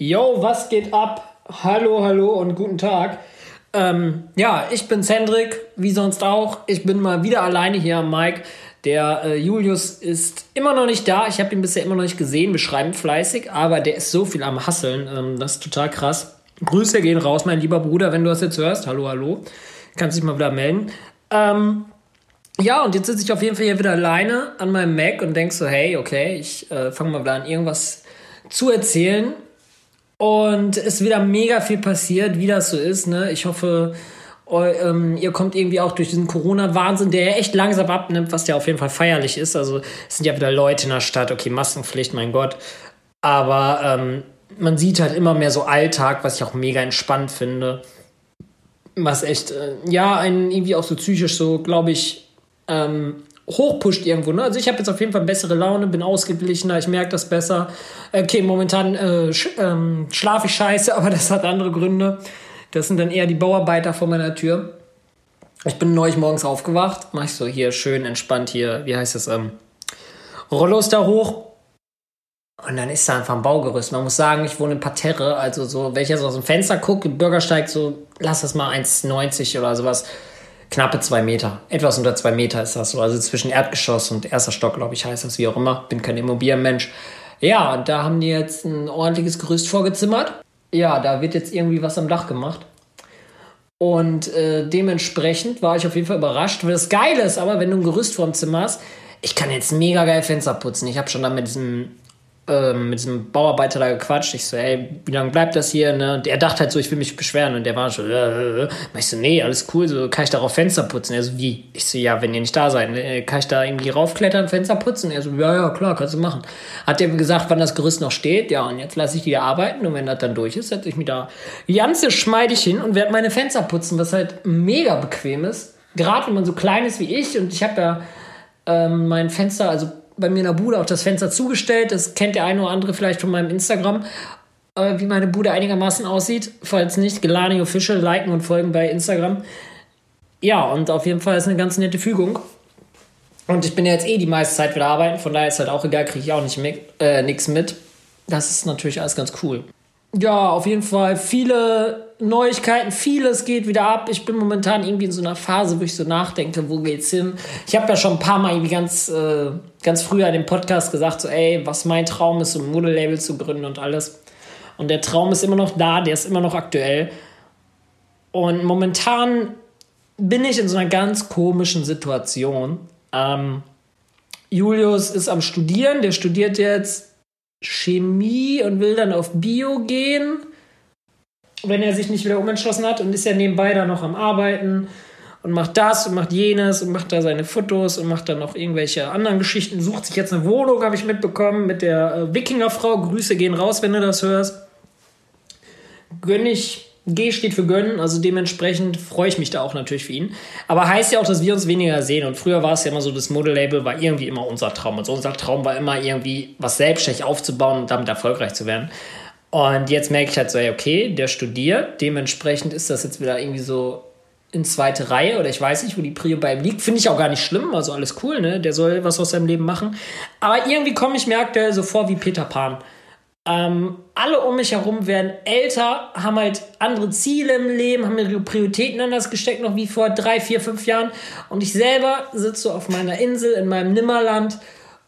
Yo, was geht ab? Hallo, hallo und guten Tag. Ähm, ja, ich bin's Hendrik, wie sonst auch. Ich bin mal wieder alleine hier am Mike. Der äh, Julius ist immer noch nicht da. Ich habe ihn bisher immer noch nicht gesehen. Wir schreiben fleißig, aber der ist so viel am Hasseln. Ähm, das ist total krass. Grüße gehen raus, mein lieber Bruder, wenn du das jetzt hörst. Hallo, hallo. Kannst dich mal wieder melden. Ähm, ja, und jetzt sitze ich auf jeden Fall hier wieder alleine an meinem Mac und denk so, hey, okay, ich äh, fange mal wieder an, irgendwas zu erzählen. Und es ist wieder mega viel passiert, wie das so ist. Ne? Ich hoffe, ähm, ihr kommt irgendwie auch durch diesen Corona-Wahnsinn, der ja echt langsam abnimmt, was ja auf jeden Fall feierlich ist. Also es sind ja wieder Leute in der Stadt, okay, Maskenpflicht, mein Gott. Aber ähm, man sieht halt immer mehr so Alltag, was ich auch mega entspannt finde. Was echt, äh, ja, einen irgendwie auch so psychisch so, glaube ich, ähm, hochpusht irgendwo. Ne? Also ich habe jetzt auf jeden Fall bessere Laune, bin ausgeglichener, ich merke das besser. Okay, momentan äh, sch ähm, schlafe ich scheiße, aber das hat andere Gründe. Das sind dann eher die Bauarbeiter vor meiner Tür. Ich bin neulich morgens aufgewacht, mache ich so hier schön entspannt hier, wie heißt das, ähm, Rollos da hoch. Und dann ist da einfach ein Baugerüst. Man muss sagen, ich wohne in Parterre, also so, wenn ich jetzt aus dem Fenster gucke, Bürgersteig so, lass das mal 1,90 oder sowas knappe zwei Meter. Etwas unter zwei Meter ist das so. Also zwischen Erdgeschoss und erster Stock, glaube ich, heißt das, wie auch immer. Bin kein Immobilienmensch. Ja, und da haben die jetzt ein ordentliches Gerüst vorgezimmert. Ja, da wird jetzt irgendwie was am Dach gemacht. Und äh, dementsprechend war ich auf jeden Fall überrascht. Weil das Geile ist aber, wenn du ein Gerüst vorm Zimmer hast, ich kann jetzt mega geil Fenster putzen. Ich habe schon da mit diesem ähm, mit diesem Bauarbeiter da gequatscht. Ich so, ey, wie lange bleibt das hier? Ne? Und er dachte halt so, ich will mich beschweren. Und der war schon, äh, äh. ich so, nee, alles cool, so kann ich darauf Fenster putzen. Er so, wie? Ich so, ja, wenn ihr nicht da seid, äh, kann ich da irgendwie raufklettern, Fenster putzen? Er so, ja, ja, klar, kannst du machen. Hat er gesagt, wann das Gerüst noch steht? Ja, und jetzt lasse ich die arbeiten. Und wenn das dann durch ist, setze ich mich da ganz geschmeidig hin und werde meine Fenster putzen, was halt mega bequem ist. Gerade wenn man so klein ist wie ich und ich habe ja ähm, mein Fenster, also bei mir in der Bude auch das Fenster zugestellt. Das kennt der eine oder andere vielleicht von meinem Instagram, äh, wie meine Bude einigermaßen aussieht. Falls nicht, Gelani Official, liken und folgen bei Instagram. Ja, und auf jeden Fall ist eine ganz nette Fügung. Und ich bin ja jetzt eh die meiste Zeit wieder arbeiten, von daher ist halt auch egal, kriege ich auch nicht äh, nichts mit. Das ist natürlich alles ganz cool. Ja, auf jeden Fall viele Neuigkeiten, vieles geht wieder ab. Ich bin momentan irgendwie in so einer Phase, wo ich so nachdenke, wo geht's hin? Ich habe ja schon ein paar Mal irgendwie ganz, äh, ganz früher in dem Podcast gesagt, so, ey, was mein Traum ist, so ein Modelabel zu gründen und alles. Und der Traum ist immer noch da, der ist immer noch aktuell. Und momentan bin ich in so einer ganz komischen Situation. Ähm, Julius ist am Studieren, der studiert jetzt Chemie und will dann auf Bio gehen, wenn er sich nicht wieder umentschlossen hat und ist ja nebenbei da noch am Arbeiten und macht das und macht jenes und macht da seine Fotos und macht dann noch irgendwelche anderen Geschichten, sucht sich jetzt eine Wohnung, habe ich mitbekommen, mit der äh, Wikingerfrau. Grüße gehen raus, wenn du das hörst. Gönn ich G steht für gönnen, also dementsprechend freue ich mich da auch natürlich für ihn. Aber heißt ja auch, dass wir uns weniger sehen. Und früher war es ja immer so, das Modelabel war irgendwie immer unser Traum. Also unser Traum war immer irgendwie was selbstständig aufzubauen und damit erfolgreich zu werden. Und jetzt merke ich halt so, okay, der studiert, dementsprechend ist das jetzt wieder irgendwie so in zweite Reihe oder ich weiß nicht, wo die Prio bei ihm liegt. Finde ich auch gar nicht schlimm, also alles cool, ne? Der soll was aus seinem Leben machen. Aber irgendwie komme ich mir aktuell so vor wie Peter Pan. Ähm, alle um mich herum werden älter, haben halt andere Ziele im Leben, haben ihre Prioritäten anders gesteckt, noch wie vor drei, vier, fünf Jahren. Und ich selber sitze auf meiner Insel in meinem Nimmerland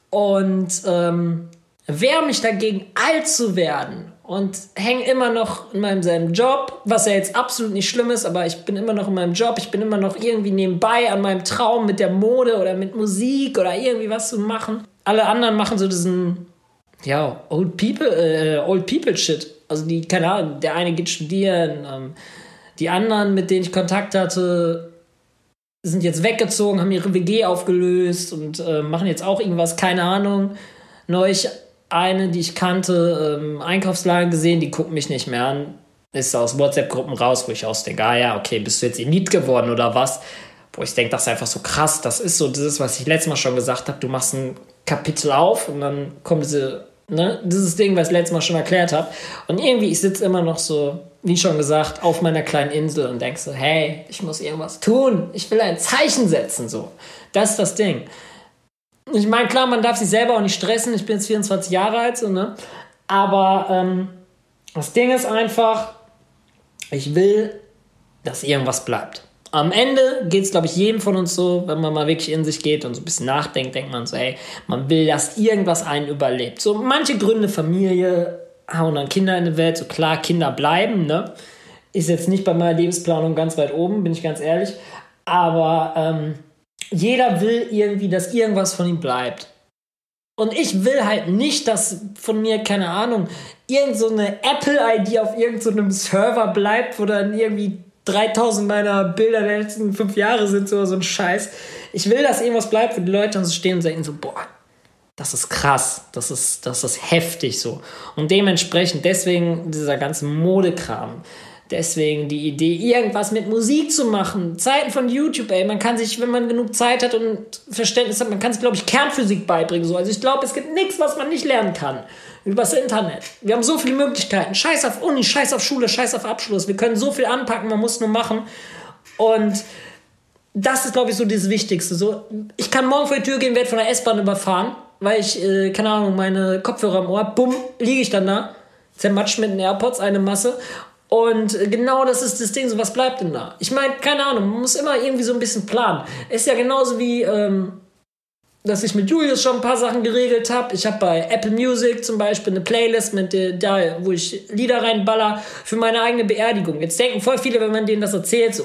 und ähm, wehre mich dagegen, alt zu werden. Und hänge immer noch in meinem selben Job, was ja jetzt absolut nicht schlimm ist, aber ich bin immer noch in meinem Job, ich bin immer noch irgendwie nebenbei an meinem Traum mit der Mode oder mit Musik oder irgendwie was zu machen. Alle anderen machen so diesen ja, Old People, äh, Old People Shit. Also die, keine Ahnung, der eine geht studieren, ähm, die anderen, mit denen ich Kontakt hatte, sind jetzt weggezogen, haben ihre WG aufgelöst und äh, machen jetzt auch irgendwas, keine Ahnung. Neulich eine, die ich kannte, ähm, Einkaufsladen gesehen, die gucken mich nicht mehr an. Ist aus WhatsApp-Gruppen raus, wo ich ausdenke, ah ja, okay, bist du jetzt Elite geworden oder was? Wo ich denke, das ist einfach so krass. Das ist so das ist, was ich letztes Mal schon gesagt habe. Du machst ein Kapitel auf und dann kommt diese Ne? Dieses Ding, was ich letztes Mal schon erklärt habe. Und irgendwie, ich sitze immer noch so, wie schon gesagt, auf meiner kleinen Insel und denke so, hey, ich muss irgendwas tun. Ich will ein Zeichen setzen, so. Das ist das Ding. Ich meine, klar, man darf sich selber auch nicht stressen. Ich bin jetzt 24 Jahre alt, so, ne? Aber ähm, Das Ding ist einfach, ich will, dass irgendwas bleibt. Am Ende geht es, glaube ich, jedem von uns so, wenn man mal wirklich in sich geht und so ein bisschen nachdenkt, denkt man so, ey, man will, dass irgendwas einen überlebt. So manche Gründe, Familie, hauen dann Kinder in die Welt, so klar, Kinder bleiben, ne? Ist jetzt nicht bei meiner Lebensplanung ganz weit oben, bin ich ganz ehrlich. Aber ähm, jeder will irgendwie, dass irgendwas von ihm bleibt. Und ich will halt nicht, dass von mir, keine Ahnung, irgend so eine Apple-ID auf irgendeinem so Server bleibt, wo dann irgendwie 3000 meiner Bilder der letzten fünf Jahre sind, so, ein Scheiß. Ich will, dass irgendwas bleibt, wo die Leute dann so stehen und sagen so, boah, das ist krass, das ist, das ist heftig so. Und dementsprechend, deswegen dieser ganze Modekram. Deswegen die Idee, irgendwas mit Musik zu machen. Zeiten von YouTube, ey. Man kann sich, wenn man genug Zeit hat und Verständnis hat, man kann sich, glaube ich, Kernphysik beibringen. So. Also ich glaube, es gibt nichts, was man nicht lernen kann. Übers Internet. Wir haben so viele Möglichkeiten. Scheiß auf Uni, scheiß auf Schule, scheiß auf Abschluss. Wir können so viel anpacken, man muss nur machen. Und das ist, glaube ich, so das Wichtigste. So, ich kann morgen vor die Tür gehen, werde von der S-Bahn überfahren, weil ich, äh, keine Ahnung, meine Kopfhörer im Ohr, bumm, liege ich dann da, zermatscht mit den AirPods eine Masse und genau das ist das Ding, so was bleibt denn da? Ich meine, keine Ahnung, man muss immer irgendwie so ein bisschen planen. Ist ja genauso wie, ähm, dass ich mit Julius schon ein paar Sachen geregelt habe. Ich habe bei Apple Music zum Beispiel eine Playlist, mit der, da, wo ich Lieder reinballer für meine eigene Beerdigung. Jetzt denken voll viele, wenn man denen das erzählt, so,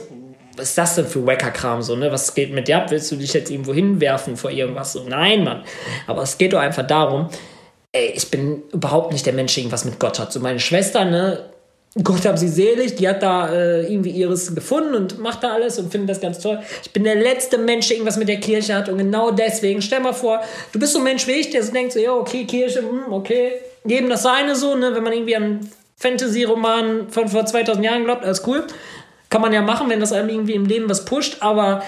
was ist das denn für Wacker-Kram so, ne? Was geht mit dir ab? Willst du dich jetzt irgendwo hinwerfen vor irgendwas? So, nein, Mann. Aber es geht doch einfach darum, ey, ich bin überhaupt nicht der Mensch, der irgendwas mit Gott hat. So meine Schwester, ne, Gott hab sie selig, die hat da äh, irgendwie ihres gefunden und macht da alles und findet das ganz toll. Ich bin der letzte Mensch, der irgendwas mit der Kirche hat und genau deswegen, stell mal vor, du bist so ein Mensch wie ich, der so denkt so, ja, okay, Kirche, hm, okay, jedem das seine so, ne, wenn man irgendwie an Fantasy-Roman von vor 2000 Jahren glaubt, alles cool. Kann man ja machen, wenn das einem irgendwie im Leben was pusht, aber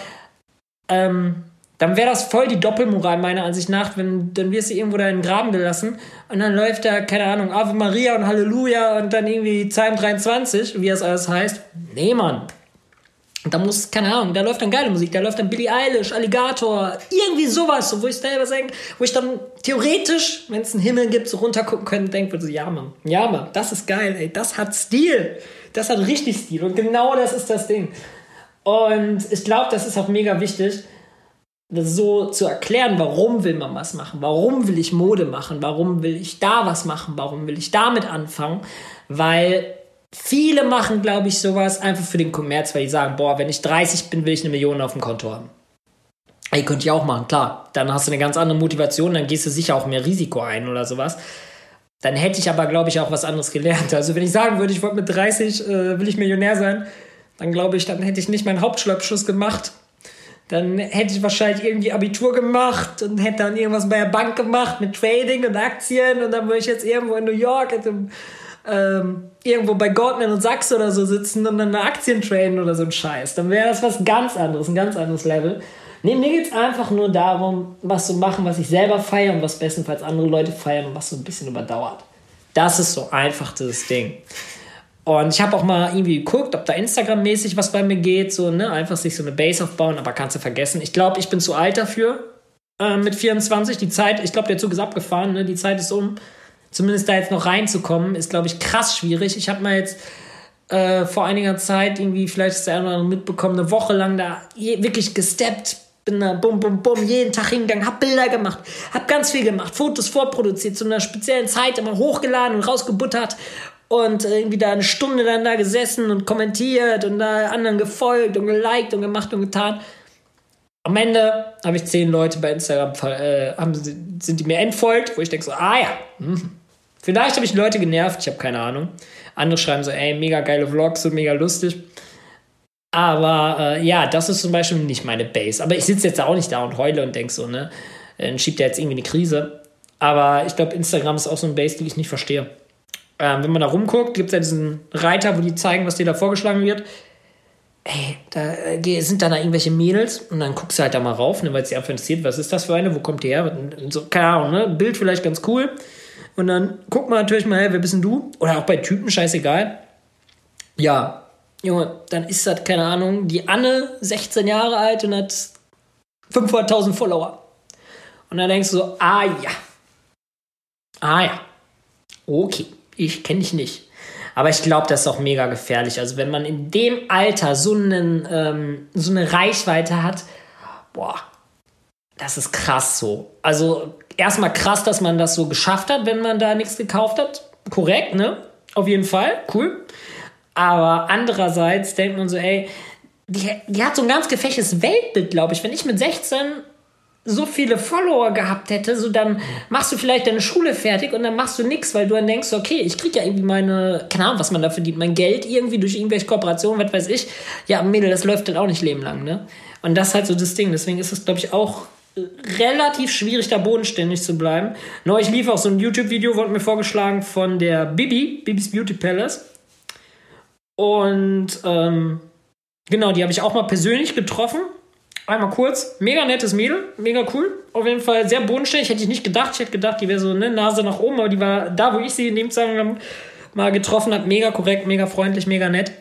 ähm, dann wäre das voll die Doppelmoral meiner Ansicht nach, wenn dann wirst du irgendwo da in den Graben gelassen und dann läuft da, keine Ahnung, Ave Maria und Halleluja und dann irgendwie Psalm 23, wie das alles heißt. Nee, Mann. Da muss, keine Ahnung, da läuft dann geile Musik, da läuft dann Billie Eilish, Alligator, irgendwie sowas, so, wo ich selber denke, wo ich dann theoretisch, wenn es einen Himmel gibt, so runtergucken könnte denke, so, ja, Mann, ja, Mann, das ist geil, ey, das hat Stil. Das hat richtig Stil und genau das ist das Ding. Und ich glaube, das ist auch mega wichtig, so zu erklären, warum will man was machen, warum will ich Mode machen, warum will ich da was machen, warum will ich damit anfangen, weil viele machen, glaube ich, sowas einfach für den Kommerz, weil die sagen, boah, wenn ich 30 bin, will ich eine Million auf dem Konto haben. Ey, könnte ich auch machen, klar. Dann hast du eine ganz andere Motivation, dann gehst du sicher auch mehr Risiko ein oder sowas. Dann hätte ich aber, glaube ich, auch was anderes gelernt. Also wenn ich sagen würde, ich wollte mit 30, äh, will ich Millionär sein, dann glaube ich, dann hätte ich nicht meinen Hauptschulabschluss gemacht, dann hätte ich wahrscheinlich irgendwie Abitur gemacht und hätte dann irgendwas bei der Bank gemacht mit Trading und Aktien und dann würde ich jetzt irgendwo in New York dem, ähm, irgendwo bei Goldman und Sachs oder so sitzen und dann Aktien traden oder so ein Scheiß. Dann wäre das was ganz anderes, ein ganz anderes Level. Nee, mir geht es einfach nur darum, was zu machen, was ich selber feiere und was bestenfalls andere Leute feiern und was so ein bisschen überdauert. Das ist so einfach das Ding. Und ich habe auch mal irgendwie geguckt, ob da Instagram-mäßig was bei mir geht, so, ne, einfach sich so eine Base aufbauen, aber kannst du vergessen. Ich glaube, ich bin zu alt dafür, äh, mit 24. Die Zeit, ich glaube, der Zug ist abgefahren, ne, die Zeit ist um. Zumindest da jetzt noch reinzukommen, ist, glaube ich, krass schwierig. Ich habe mal jetzt äh, vor einiger Zeit irgendwie, vielleicht ist der eine oder andere mitbekommen, eine Woche lang da wirklich gesteppt, bin da bum, bum, bum, jeden Tag hingegangen, hab Bilder gemacht, hab ganz viel gemacht, Fotos vorproduziert, zu einer speziellen Zeit immer hochgeladen und rausgebuttert und irgendwie da eine Stunde dann da gesessen und kommentiert und da anderen gefolgt und geliked und gemacht und getan. Am Ende habe ich zehn Leute bei Instagram, äh, haben, sind die mir entfolgt, wo ich denke so, ah ja, hm. vielleicht habe ich Leute genervt, ich habe keine Ahnung. Andere schreiben so, ey, mega geile Vlogs und mega lustig. Aber äh, ja, das ist zum Beispiel nicht meine Base. Aber ich sitze jetzt auch nicht da und heule und denke so, ne, dann schiebt er jetzt irgendwie eine Krise. Aber ich glaube, Instagram ist auch so ein Base, die ich nicht verstehe. Ähm, wenn man da rumguckt, gibt es ja diesen Reiter, wo die zeigen, was dir da vorgeschlagen wird. Ey, da äh, sind dann da irgendwelche Mädels und dann guckst du halt da mal rauf, ne, weil es dich einfach interessiert, was ist das für eine, wo kommt die her? So, keine Ahnung, ne? Bild vielleicht ganz cool. Und dann guckt man natürlich mal, hey, wer bist denn du? Oder auch bei Typen, scheißegal. Ja, Junge, dann ist das, keine Ahnung, die Anne, 16 Jahre alt und hat 500.000 Follower. Und dann denkst du so, ah ja. Ah ja. Okay ich kenne dich nicht. Aber ich glaube, das ist auch mega gefährlich. Also wenn man in dem Alter so, einen, ähm, so eine Reichweite hat, boah, das ist krass so. Also erstmal krass, dass man das so geschafft hat, wenn man da nichts gekauft hat. Korrekt, ne? Auf jeden Fall, cool. Aber andererseits denkt man so, ey, die, die hat so ein ganz gefächtes Weltbild, glaube ich. Wenn ich mit 16 so viele Follower gehabt hätte, so dann machst du vielleicht deine Schule fertig und dann machst du nichts, weil du dann denkst, okay, ich krieg ja irgendwie meine, keine Ahnung, was man da verdient, mein Geld irgendwie durch irgendwelche Kooperationen, was weiß ich. Ja, Mädel, das läuft dann auch nicht leben lang, ne? Und das ist halt so das Ding. Deswegen ist es, glaube ich, auch relativ schwierig, da bodenständig zu bleiben. Neulich lief auch so ein YouTube-Video, wurde mir vorgeschlagen von der Bibi, Bibis Beauty Palace. Und ähm, genau, die habe ich auch mal persönlich getroffen. Einmal kurz. Mega nettes Mädel, mega cool. Auf jeden Fall sehr bodenständig. Hätte ich nicht gedacht. Ich hätte gedacht, die wäre so eine Nase nach oben, aber die war da, wo ich sie in dem Zusammenhang mal getroffen habe. Mega korrekt, mega freundlich, mega nett.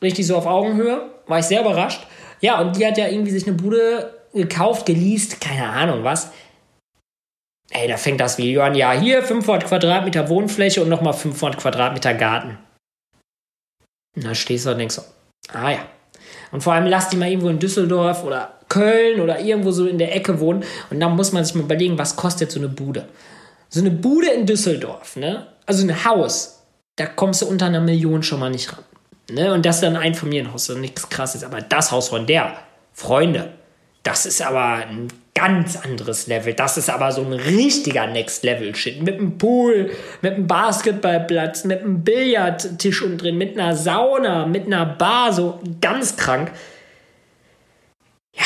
Richtig so auf Augenhöhe. War ich sehr überrascht. Ja, und die hat ja irgendwie sich eine Bude gekauft, geleast, keine Ahnung was. Ey, da fängt das Video an. Ja, hier 500 Quadratmeter Wohnfläche und nochmal 500 Quadratmeter Garten. Da stehst du und denkst so, ah ja. Und vor allem lass die mal irgendwo in Düsseldorf oder Köln oder irgendwo so in der Ecke wohnen. Und dann muss man sich mal überlegen, was kostet so eine Bude. So eine Bude in Düsseldorf, ne? Also ein Haus, da kommst du unter einer Million schon mal nicht ran. Ne? Und das ist dann ein Familienhaus, so nichts krasses. Aber das Haus von der, Freunde, das ist aber ein ganz anderes Level. Das ist aber so ein richtiger Next-Level-Shit. Mit einem Pool, mit einem Basketballplatz, mit einem Billardtisch unten drin, mit einer Sauna, mit einer Bar, so ganz krank. Ja,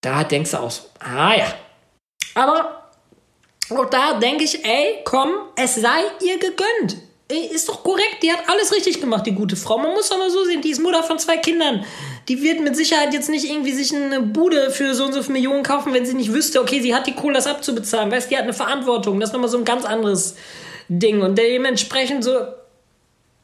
da denkst du auch so, ah ja. Aber auch da denke ich, ey, komm, es sei ihr gegönnt. Ist doch korrekt, die hat alles richtig gemacht, die gute Frau. Man muss doch mal so sehen, die ist Mutter von zwei Kindern. Die wird mit Sicherheit jetzt nicht irgendwie sich eine Bude für so und so viele Millionen kaufen, wenn sie nicht wüsste, okay, sie hat die Kohle, das abzubezahlen. Weißt, die hat eine Verantwortung. Das ist nochmal so ein ganz anderes Ding. Und dementsprechend so,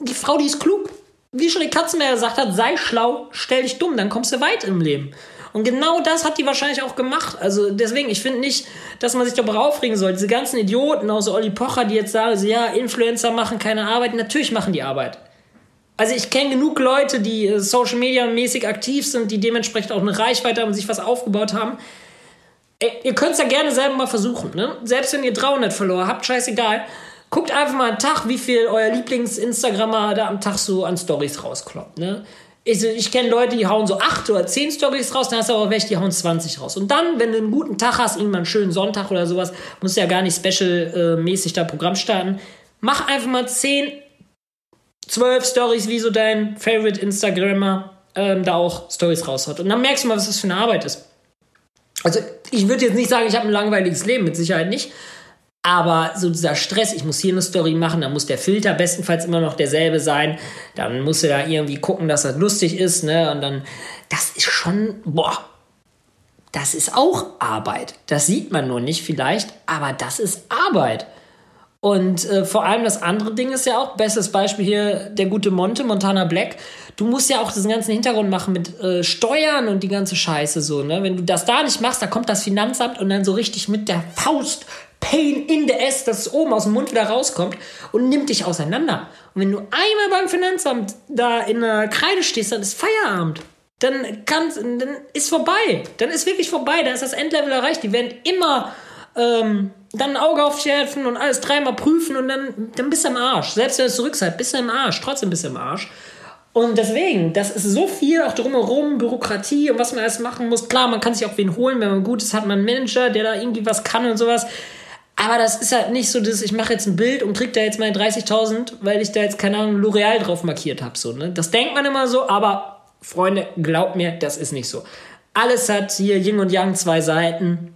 die Frau, die ist klug. Wie schon die Katzenberger gesagt hat, sei schlau, stell dich dumm, dann kommst du weit im Leben. Und genau das hat die wahrscheinlich auch gemacht. Also deswegen, ich finde nicht, dass man sich darüber aufregen soll. Diese ganzen Idioten, außer Olli Pocher, die jetzt sagen, so, ja, Influencer machen keine Arbeit. Natürlich machen die Arbeit. Also ich kenne genug Leute, die äh, Social Media mäßig aktiv sind, die dementsprechend auch eine Reichweite haben und sich was aufgebaut haben. Ihr könnt es ja gerne selber mal versuchen. Ne? Selbst wenn ihr 300 verloren habt, scheißegal. Guckt einfach mal einen Tag, wie viel euer Lieblings-Instagrammer da am Tag so an Stories rauskloppt. Ne? Ich, ich kenne Leute, die hauen so 8 oder 10 Stories raus, dann hast du aber welche, die hauen 20 raus. Und dann, wenn du einen guten Tag hast, irgendwann einen schönen Sonntag oder sowas, musst du ja gar nicht special-mäßig da Programm starten. Mach einfach mal 10, 12 Stories, wie so dein Favorite Instagrammer ähm, da auch Stories raushaut. Und dann merkst du mal, was das für eine Arbeit ist. Also, ich würde jetzt nicht sagen, ich habe ein langweiliges Leben, mit Sicherheit nicht. Aber so dieser Stress, ich muss hier eine Story machen, dann muss der Filter bestenfalls immer noch derselbe sein. Dann musst du da irgendwie gucken, dass das lustig ist, ne? Und dann, das ist schon, boah, das ist auch Arbeit. Das sieht man nur nicht vielleicht, aber das ist Arbeit. Und äh, vor allem das andere Ding ist ja auch, bestes Beispiel hier, der gute Monte, Montana Black. Du musst ja auch diesen ganzen Hintergrund machen mit äh, Steuern und die ganze Scheiße so, ne? Wenn du das da nicht machst, da kommt das Finanzamt und dann so richtig mit der Faust Pain in the ass, dass es oben aus dem Mund wieder rauskommt und nimmt dich auseinander. Und wenn du einmal beim Finanzamt da in der Kreide stehst, dann ist Feierabend. Dann, kann's, dann ist vorbei. Dann ist wirklich vorbei. Da ist das Endlevel erreicht. Die werden immer ähm, dann ein Auge auf dich helfen und alles dreimal prüfen und dann, dann bist du im Arsch. Selbst wenn du zurück seid, bist du im Arsch. Trotzdem bist du im Arsch. Und deswegen, das ist so viel auch drumherum, Bürokratie und was man alles machen muss. Klar, man kann sich auch wen holen, wenn man gut ist, hat man einen Manager, der da irgendwie was kann und sowas. Aber das ist halt nicht so, dass ich mache jetzt ein Bild und krieg da jetzt meine 30.000, weil ich da jetzt, keine Ahnung, L'Oreal drauf markiert habe. So, ne? Das denkt man immer so, aber Freunde, glaubt mir, das ist nicht so. Alles hat hier Yin und Yang zwei Seiten.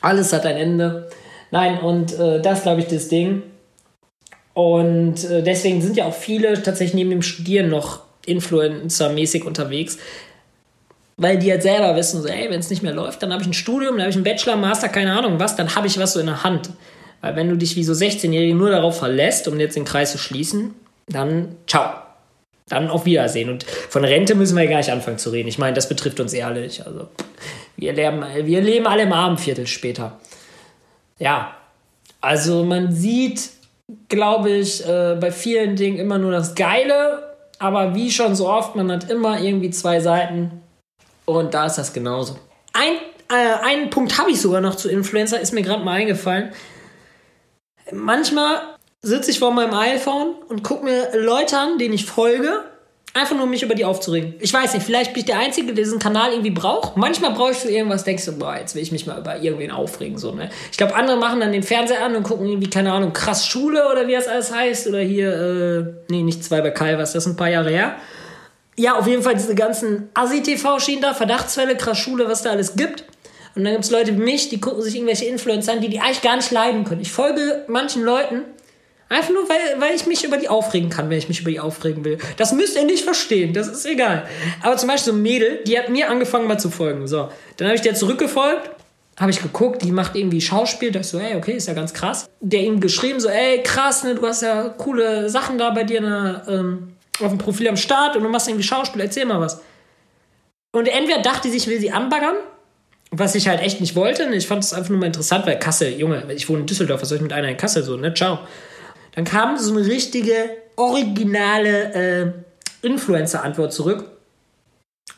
Alles hat ein Ende. Nein, und äh, das glaube ich das Ding. Und äh, deswegen sind ja auch viele tatsächlich neben dem Studieren noch Influencer-mäßig unterwegs, weil die halt selber wissen, so, ey, wenn es nicht mehr läuft, dann habe ich ein Studium, dann habe ich einen Bachelor, Master, keine Ahnung was, dann habe ich was so in der Hand. Weil wenn du dich wie so 16-Jährige nur darauf verlässt, um jetzt den Kreis zu schließen, dann ciao. Dann auf Wiedersehen. Und von Rente müssen wir ja gar nicht anfangen zu reden. Ich meine, das betrifft uns ehrlich. Also, wir leben, wir leben alle im Abendviertel später. Ja, also man sieht, glaube ich, äh, bei vielen Dingen immer nur das Geile. Aber wie schon so oft, man hat immer irgendwie zwei Seiten. Und da ist das genauso. Ein, äh, einen Punkt habe ich sogar noch zu Influencer, ist mir gerade mal eingefallen. Manchmal sitze ich vor meinem iPhone und gucke mir Leute an, denen ich folge Einfach nur, um mich über die aufzuregen. Ich weiß nicht, vielleicht bin ich der Einzige, der diesen Kanal irgendwie braucht. Manchmal brauche ich so irgendwas, denkst du, boah, jetzt will ich mich mal über irgendwen aufregen. So, ne? Ich glaube, andere machen dann den Fernseher an und gucken irgendwie, keine Ahnung, krass Schule oder wie das alles heißt. Oder hier, äh, nee, nicht zwei bei Kai, was, das ist ein paar Jahre her. Ja, auf jeden Fall diese ganzen Assi-TV-Schienen da, Verdachtsfälle, krass Schule, was da alles gibt. Und dann gibt es Leute wie mich, die gucken sich irgendwelche Influencer an, die die eigentlich gar nicht leiden können. Ich folge manchen Leuten, Einfach nur, weil, weil ich mich über die aufregen kann, wenn ich mich über die aufregen will. Das müsst ihr nicht verstehen, das ist egal. Aber zum Beispiel so ein Mädel, die hat mir angefangen mal zu folgen. So, dann habe ich der zurückgefolgt, habe ich geguckt, die macht irgendwie Schauspiel. Da ich so, ey, okay, ist ja ganz krass. Der ihm geschrieben so, ey, krass, ne, du hast ja coole Sachen da bei dir ne, ähm, auf dem Profil am Start und du machst irgendwie Schauspiel, erzähl mal was. Und entweder dachte sie, ich will sie anbaggern, was ich halt echt nicht wollte. Ich fand es einfach nur mal interessant, weil Kassel, Junge, ich wohne in Düsseldorf, was soll ich mit einer in Kassel so, ne? Ciao. Dann kam so eine richtige, originale äh, Influencer-Antwort zurück.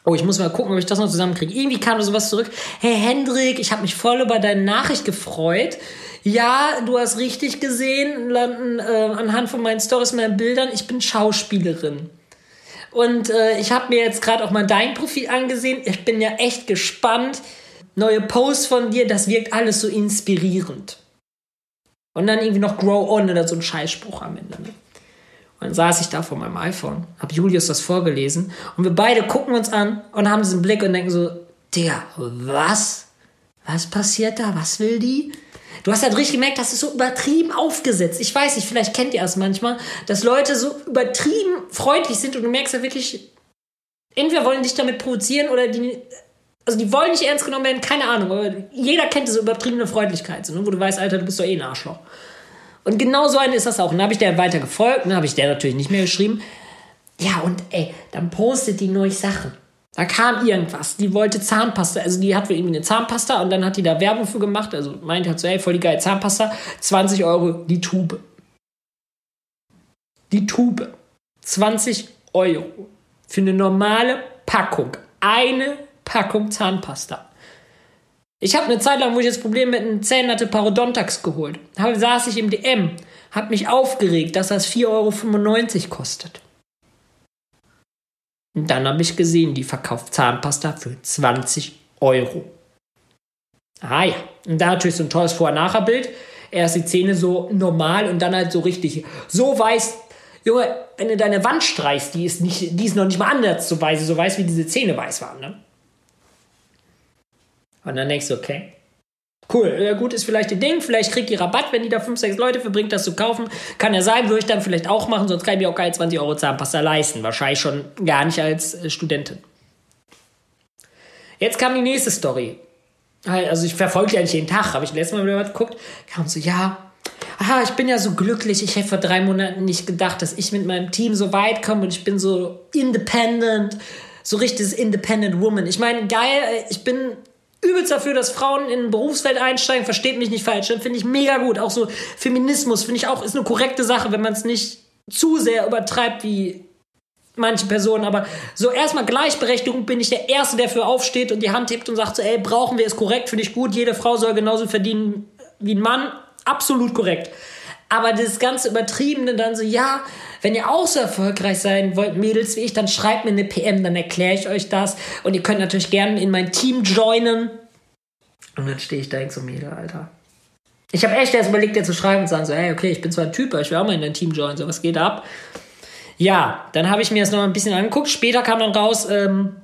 Oh, ich muss mal gucken, ob ich das noch zusammenkriege. Irgendwie kam da sowas zurück. Hey Hendrik, ich habe mich voll über deine Nachricht gefreut. Ja, du hast richtig gesehen, landen, äh, anhand von meinen Stories, meinen Bildern, ich bin Schauspielerin. Und äh, ich habe mir jetzt gerade auch mal dein Profil angesehen. Ich bin ja echt gespannt. Neue Posts von dir, das wirkt alles so inspirierend. Und dann irgendwie noch Grow On oder so ein Scheißspruch am Ende. Ne? Und dann saß ich da vor meinem iPhone, hab Julius das vorgelesen und wir beide gucken uns an und haben diesen Blick und denken so, Digga, was? Was passiert da? Was will die? Du hast halt richtig gemerkt, das ist so übertrieben aufgesetzt. Ich weiß nicht, vielleicht kennt ihr das manchmal, dass Leute so übertrieben freundlich sind und du merkst ja wirklich, entweder wollen dich damit provozieren oder die also die wollen nicht ernst genommen werden, keine Ahnung, aber jeder kennt diese übertriebene Freundlichkeit, so, ne? wo du weißt, Alter, du bist doch eh ein Arschloch. Und genau so eine ist das auch. Und dann habe ich der weiter gefolgt, dann habe ich der natürlich nicht mehr geschrieben. Ja, und ey, dann postet die neue Sachen. Da kam irgendwas, die wollte Zahnpasta, also die hat irgendwie eine Zahnpasta und dann hat die da Werbung für gemacht, also meinte halt so, ey, voll die geile Zahnpasta, 20 Euro die Tube. Die Tube. 20 Euro. Für eine normale Packung. Eine Packung Zahnpasta. Ich habe eine Zeit lang, wo ich das Problem mit einem Zähnen hatte, Parodontax geholt. Da saß ich im DM, habe mich aufgeregt, dass das 4,95 Euro kostet. Und dann habe ich gesehen, die verkauft Zahnpasta für 20 Euro. Ah ja, und da natürlich so ein tolles Vor-Nachher-Bild. Erst die Zähne so normal und dann halt so richtig so weiß. Junge, wenn du deine Wand streichst, die ist, nicht, die ist noch nicht mal anders so weiß, so weiß wie diese Zähne weiß waren. Ne? Und dann denkst du, okay, cool, ja, gut ist vielleicht ein Ding, vielleicht kriegt ihr Rabatt, wenn die da 5, 6 Leute verbringt, das zu kaufen. Kann ja sein, würde ich dann vielleicht auch machen, sonst kann ich mir auch keine 20 Euro Zahnpasta leisten. Wahrscheinlich schon gar nicht als äh, Studentin. Jetzt kam die nächste Story. Also ich verfolge die eigentlich jeden Tag, habe ich letztes Mal wieder was geguckt, kam so, ja, aha, ich bin ja so glücklich, ich hätte vor drei Monaten nicht gedacht, dass ich mit meinem Team so weit komme und ich bin so independent, so richtiges Independent Woman. Ich meine, geil, äh, ich bin übelst dafür, dass Frauen in Berufswelt einsteigen, versteht mich nicht falsch, finde ich mega gut. Auch so Feminismus finde ich auch, ist eine korrekte Sache, wenn man es nicht zu sehr übertreibt wie manche Personen, aber so erstmal Gleichberechtigung bin ich der Erste, der für aufsteht und die Hand hebt und sagt so, ey, brauchen wir es korrekt, finde ich gut, jede Frau soll genauso verdienen wie ein Mann, absolut korrekt. Aber das ganze Übertriebene dann so, ja, wenn ihr auch so erfolgreich sein wollt, Mädels wie ich, dann schreibt mir eine PM, dann erkläre ich euch das. Und ihr könnt natürlich gerne in mein Team joinen. Und dann stehe ich da so, Mädel, Alter. Ich habe echt erst überlegt, dir zu schreiben und sagen so, hey, okay, ich bin zwar ein Typ, aber ich will auch mal in dein Team joinen, so was geht ab? Ja, dann habe ich mir das noch ein bisschen angeguckt. Später kam dann raus, ähm,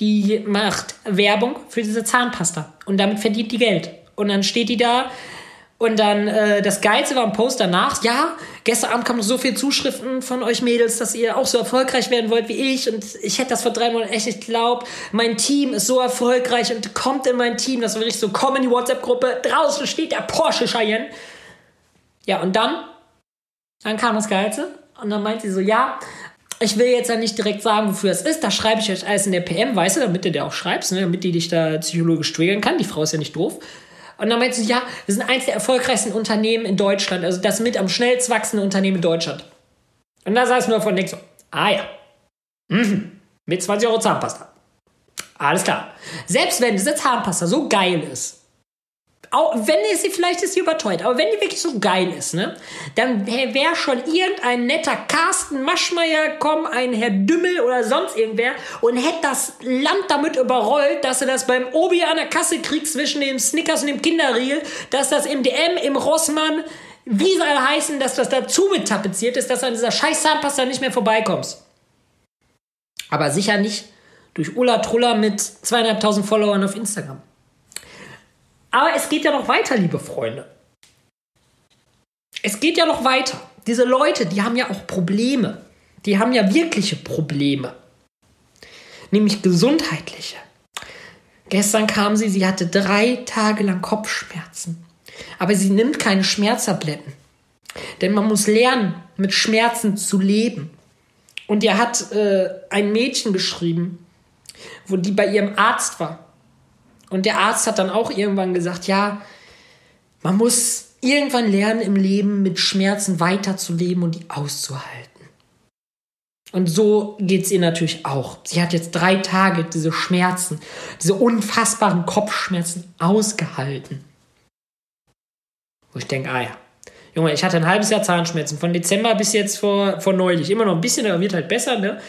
die macht Werbung für diese Zahnpasta und damit verdient die Geld. Und dann steht die da und dann äh, das Geilste war ein Post danach. Ja, gestern Abend kamen so viele Zuschriften von euch Mädels, dass ihr auch so erfolgreich werden wollt wie ich. Und ich hätte das vor drei Monaten echt nicht geglaubt. Mein Team ist so erfolgreich und kommt in mein Team. Das war richtig so, komm in die WhatsApp-Gruppe. Draußen steht der Porsche Cheyenne. Ja, und dann, dann kam das Geilste. Und dann meint sie so, ja, ich will jetzt ja nicht direkt sagen, wofür es ist. Da schreibe ich euch alles in der PM, weißt du, damit du dir auch schreibst, ne, damit die dich da psychologisch triggern kann. Die Frau ist ja nicht doof. Und dann meinst du, ja, wir sind eins der erfolgreichsten Unternehmen in Deutschland, also das mit am schnellst wachsenden Unternehmen in Deutschland. Und da du nur von nix so, ah ja, mhm. mit 20 Euro Zahnpasta. Alles klar. Selbst wenn diese Zahnpasta so geil ist, auch wenn sie vielleicht ist sie überteuert, aber wenn die wirklich so geil ist, ne, dann wäre schon irgendein netter Carsten Maschmeyer kommen, ein Herr Dümmel oder sonst irgendwer und hätte das Land damit überrollt, dass du das beim Obi an der Kasse kriegst zwischen dem Snickers und dem Kinderriegel, dass das im DM, im Rossmann, wie soll heißen, dass das dazu mit tapeziert ist, dass du an dieser scheiß Zahnpasta nicht mehr vorbeikommst. Aber sicher nicht durch Ulla Truller mit zweieinhalbtausend Followern auf Instagram. Aber es geht ja noch weiter, liebe Freunde. Es geht ja noch weiter. Diese Leute, die haben ja auch Probleme. Die haben ja wirkliche Probleme. Nämlich gesundheitliche. Gestern kam sie, sie hatte drei Tage lang Kopfschmerzen. Aber sie nimmt keine Schmerztabletten. Denn man muss lernen, mit Schmerzen zu leben. Und ihr hat äh, ein Mädchen geschrieben, wo die bei ihrem Arzt war. Und der Arzt hat dann auch irgendwann gesagt, ja, man muss irgendwann lernen im Leben mit Schmerzen weiterzuleben und die auszuhalten. Und so geht es ihr natürlich auch. Sie hat jetzt drei Tage diese Schmerzen, diese unfassbaren Kopfschmerzen ausgehalten. Wo ich denke, ah ja, Junge, ich hatte ein halbes Jahr Zahnschmerzen, von Dezember bis jetzt vor, vor neulich. Immer noch ein bisschen, aber wird halt besser, ne?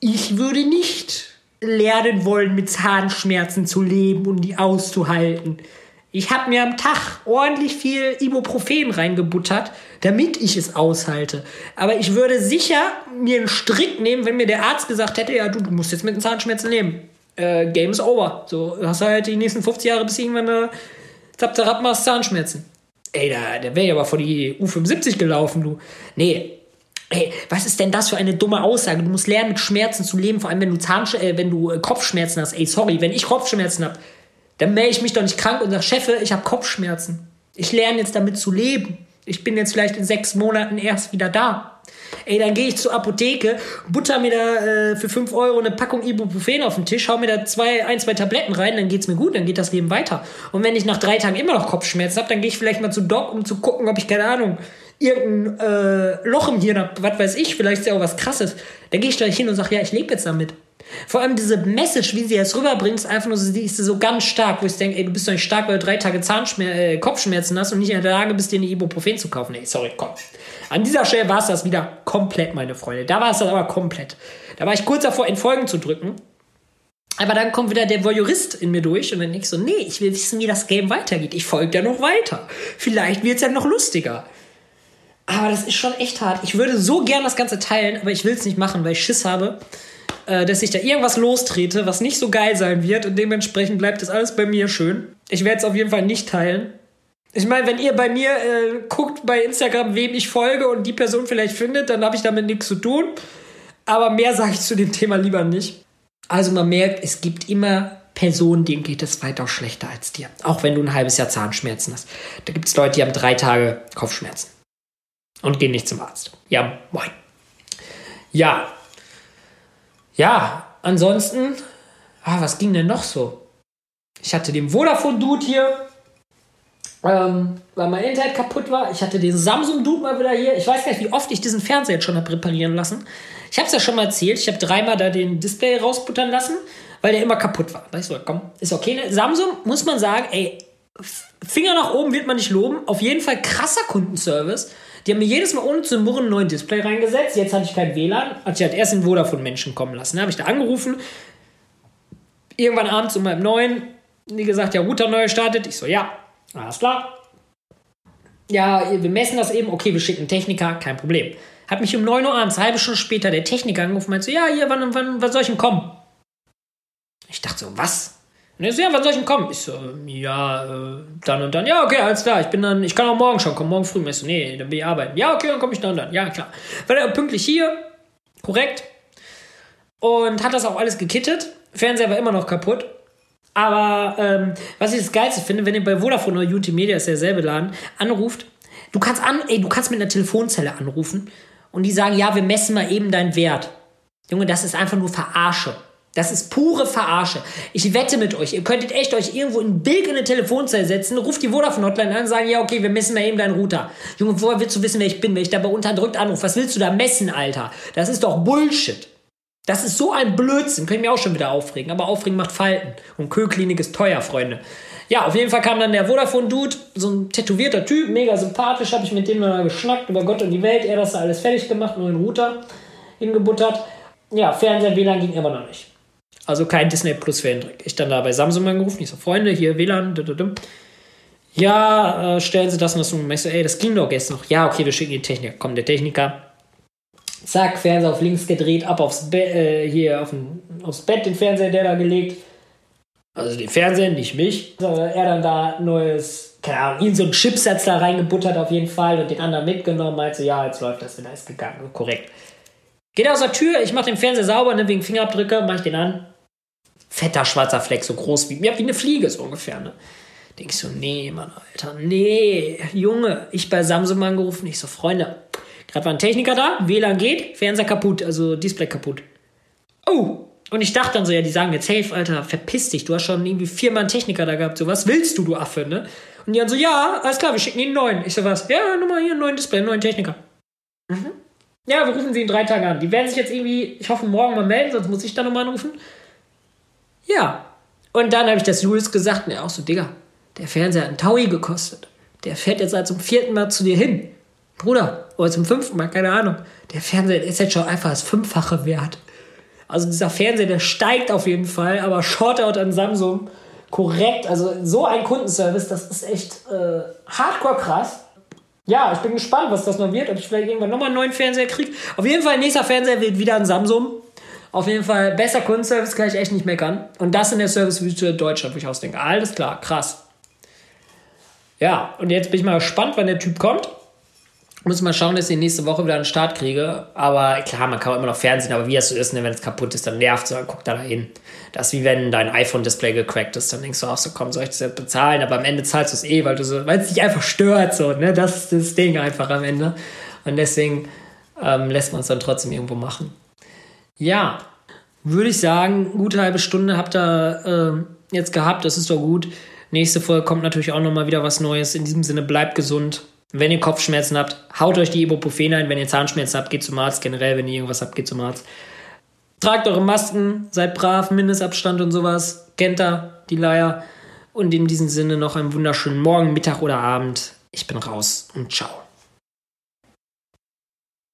Ich würde nicht lernen wollen, mit Zahnschmerzen zu leben und die auszuhalten. Ich habe mir am Tag ordentlich viel Ibuprofen reingebuttert, damit ich es aushalte. Aber ich würde sicher mir einen Strick nehmen, wenn mir der Arzt gesagt hätte, ja, du, du musst jetzt mit den Zahnschmerzen leben. Äh, Game is over. So, hast du halt die nächsten 50 Jahre bis irgendwann eine Zapzerab machst Zahnschmerzen. Ey, da, der wäre ja aber vor die U75 gelaufen, du. Nee, Ey, was ist denn das für eine dumme Aussage? Du musst lernen, mit Schmerzen zu leben, vor allem wenn du Zahnsch äh, wenn du äh, Kopfschmerzen hast. Ey, sorry, wenn ich Kopfschmerzen habe, dann melde ich mich doch nicht krank und sage, Cheffe, ich habe Kopfschmerzen. Ich lerne jetzt damit zu leben. Ich bin jetzt vielleicht in sechs Monaten erst wieder da. Ey, dann gehe ich zur Apotheke, butter mir da äh, für 5 Euro eine Packung Ibuprofen auf den Tisch, hau mir da zwei, ein, zwei Tabletten rein, dann geht's mir gut, dann geht das Leben weiter. Und wenn ich nach drei Tagen immer noch Kopfschmerzen habe, dann gehe ich vielleicht mal zu Doc, um zu gucken, ob ich, keine Ahnung, irgendein äh, Loch im Hirn habe, was weiß ich, vielleicht ist ja auch was krasses, dann gehe ich da hin und sage, ja, ich lebe jetzt damit. Vor allem diese Message, wie sie es rüberbringt, ist einfach nur so, die ist so ganz stark, wo ich denke, ey, du bist doch nicht stark, weil du drei Tage Zahnschmer äh, Kopfschmerzen hast und nicht in der Lage bist, dir eine Ibuprofen zu kaufen. Ey, sorry, komm. An dieser Stelle war es das wieder komplett, meine Freunde. Da war es das aber komplett. Da war ich kurz davor, in Folgen zu drücken. Aber dann kommt wieder der Voyeurist in mir durch und dann denke ich so, nee, ich will wissen, wie das Game weitergeht. Ich folge da noch weiter. Vielleicht wird es ja noch lustiger. Aber das ist schon echt hart. Ich würde so gern das Ganze teilen, aber ich will es nicht machen, weil ich Schiss habe, äh, dass ich da irgendwas lostrete, was nicht so geil sein wird. Und dementsprechend bleibt das alles bei mir schön. Ich werde es auf jeden Fall nicht teilen. Ich meine, wenn ihr bei mir äh, guckt bei Instagram, wem ich folge und die Person vielleicht findet, dann habe ich damit nichts zu tun. Aber mehr sage ich zu dem Thema lieber nicht. Also man merkt, es gibt immer Personen, denen geht es weitaus schlechter als dir. Auch wenn du ein halbes Jahr Zahnschmerzen hast. Da gibt es Leute, die haben drei Tage Kopfschmerzen und gehen nicht zum Arzt. Ja, moin. Ja. Ja, ansonsten, ah, was ging denn noch so? Ich hatte den Vodafone-Dude hier, ähm, weil mein Internet kaputt war. Ich hatte den Samsung-Dude mal wieder hier. Ich weiß gar nicht, wie oft ich diesen Fernseher jetzt schon habe reparieren lassen. Ich habe es ja schon mal erzählt. Ich habe dreimal da den Display rausbuttern lassen, weil der immer kaputt war. Da ich so, komm, ist okay. Ne? Samsung muss man sagen, ey, Finger nach oben wird man nicht loben. Auf jeden Fall krasser Kundenservice. Die haben mir jedes Mal ohne zu murren ein neues Display reingesetzt. Jetzt hatte ich kein WLAN. Hatte ich halt erst den Vodafone-Menschen kommen lassen. Da habe ich da angerufen. Irgendwann abends um halb neun. Die gesagt, ja, Router neu gestartet. Ich so, ja, alles klar. Ja, wir messen das eben. Okay, wir schicken einen Techniker. Kein Problem. Hat mich um 9 Uhr abends, halbe Stunde später, der Techniker angerufen und meinte so, ja, hier, wann, wann, wann soll ich denn kommen? Ich dachte so, was? Und er so, ja, wann soll ich denn kommen? Ich so, ja, äh, dann und dann. Ja, okay, alles klar. Ich bin dann, ich kann auch morgen schon kommen, morgen früh. Ich so, nee, dann bin ich arbeiten. Ja, okay, dann komme ich dann und dann. Ja, klar. War er pünktlich hier, korrekt. Und hat das auch alles gekittet. Fernseher war immer noch kaputt. Aber ähm, was ich das Geilste finde, wenn ihr bei Vodafone oder UT Media, ist derselbe Laden, anruft, du kannst an, ey, du kannst mit einer Telefonzelle anrufen und die sagen, ja, wir messen mal eben deinen Wert. Junge, das ist einfach nur Verarsche. Das ist pure Verarsche. Ich wette mit euch, ihr könntet echt euch irgendwo in Bild in eine Telefonzelle setzen, ruft die Vodafone-Hotline an und sagen, ja, okay, wir messen mal eben deinen Router. Junge, woher willst du wissen, wer ich bin, wenn ich dabei unterdrückt anrufe? Was willst du da messen, Alter? Das ist doch Bullshit. Das ist so ein Blödsinn. Ich mich auch schon wieder aufregen. Aber Aufregen macht Falten. Und Köklinik ist teuer, Freunde. Ja, auf jeden Fall kam dann der Vodafone-Dude, so ein tätowierter Typ, mega sympathisch, habe ich mit dem mal geschnackt über Gott und die Welt. Er hat das da alles fertig gemacht, nur den Router hingebuttert. Ja, Fernseher, WLAN ging aber noch nicht. Also kein Disney Plus für Hendrik. Ich dann da bei Samsung angerufen, ich so, Freunde, hier WLAN, ja, äh, stellen Sie das und das um. Ich so, ey, das ging doch gestern noch. Ja, okay, wir schicken die Techniker. Komm, der Techniker. Zack, Fernseher auf links gedreht, ab aufs Bett, äh, hier auf den, aufs Bett, den Fernseher, der da gelegt also den Fernseher, nicht mich. Er dann da neues, keine Ahnung, ihn so einen Chipsatz da reingebuttert auf jeden Fall und den anderen mitgenommen, meinte, ja, jetzt läuft das wieder, ist gegangen, korrekt. Geht aus der Tür, ich mach den Fernseher sauber, ne, wegen Fingerabdrücke, mach ich den an. Fetter schwarzer Fleck, so groß wie, ja, wie eine Fliege so ungefähr, ne. Denk ich so, nee, Mann, Alter, nee, Junge, ich bei Samsung angerufen, ich so, Freunde, gerade war ein Techniker da, WLAN geht, Fernseher kaputt, also Display kaputt. Oh, und ich dachte dann so, ja, die sagen jetzt, safe, Alter, verpiss dich, du hast schon irgendwie viermal einen Techniker da gehabt, so, was willst du, du Affe, ne? Und die dann so, ja, alles klar, wir schicken ihnen einen neuen. Ich so, was? Ja, nochmal hier einen neuen Display, einen neuen Techniker. Mhm. Ja, wir rufen sie in drei Tagen an. Die werden sich jetzt irgendwie, ich hoffe, morgen mal melden, sonst muss ich da nochmal anrufen. Ja. Und dann habe ich das Jules gesagt und er auch so, Digga, der Fernseher hat einen Taui gekostet. Der fährt jetzt halt zum vierten Mal zu dir hin. Bruder, oder zum fünften Mal, keine Ahnung. Der Fernseher ist jetzt schon einfach das Fünffache wert. Also dieser Fernseher, der steigt auf jeden Fall, aber Shortout an Samsung, korrekt. Also so ein Kundenservice, das ist echt äh, hardcore krass. Ja, ich bin gespannt, was das noch wird, ob ich vielleicht irgendwann nochmal einen neuen Fernseher kriege. Auf jeden Fall, nächster Fernseher wird wieder ein Samsung. Auf jeden Fall besser Kundenservice, kann ich echt nicht meckern. Und das in der Servicewüste Deutschland, wo ich ausdenke. Alles klar, krass. Ja, und jetzt bin ich mal gespannt, wann der Typ kommt. Muss mal schauen, dass ich nächste Woche wieder einen Start kriege. Aber klar, man kann immer noch Fernsehen, aber wie das so ist, ne, wenn es kaputt ist, dann nervt es, dann guck da hin. Das ist wie wenn dein iPhone-Display gecrackt ist, dann denkst du auch so, komm, soll ich das jetzt bezahlen? Aber am Ende zahlst du es eh, weil du so, weil es dich einfach stört, so, ne? Das ist das Ding einfach am Ende. Und deswegen ähm, lässt man es dann trotzdem irgendwo machen. Ja, würde ich sagen, gute halbe Stunde habt ihr äh, jetzt gehabt, das ist doch gut. Nächste Folge kommt natürlich auch nochmal wieder was Neues. In diesem Sinne, bleibt gesund. Wenn ihr Kopfschmerzen habt, haut euch die Ibuprofen ein. Wenn ihr Zahnschmerzen habt, geht zum Arzt. Generell, wenn ihr irgendwas habt, geht zum Arzt. Tragt eure Masken, seid brav, Mindestabstand und sowas. Kennt da die Leier. Und in diesem Sinne noch einen wunderschönen Morgen, Mittag oder Abend. Ich bin raus und ciao.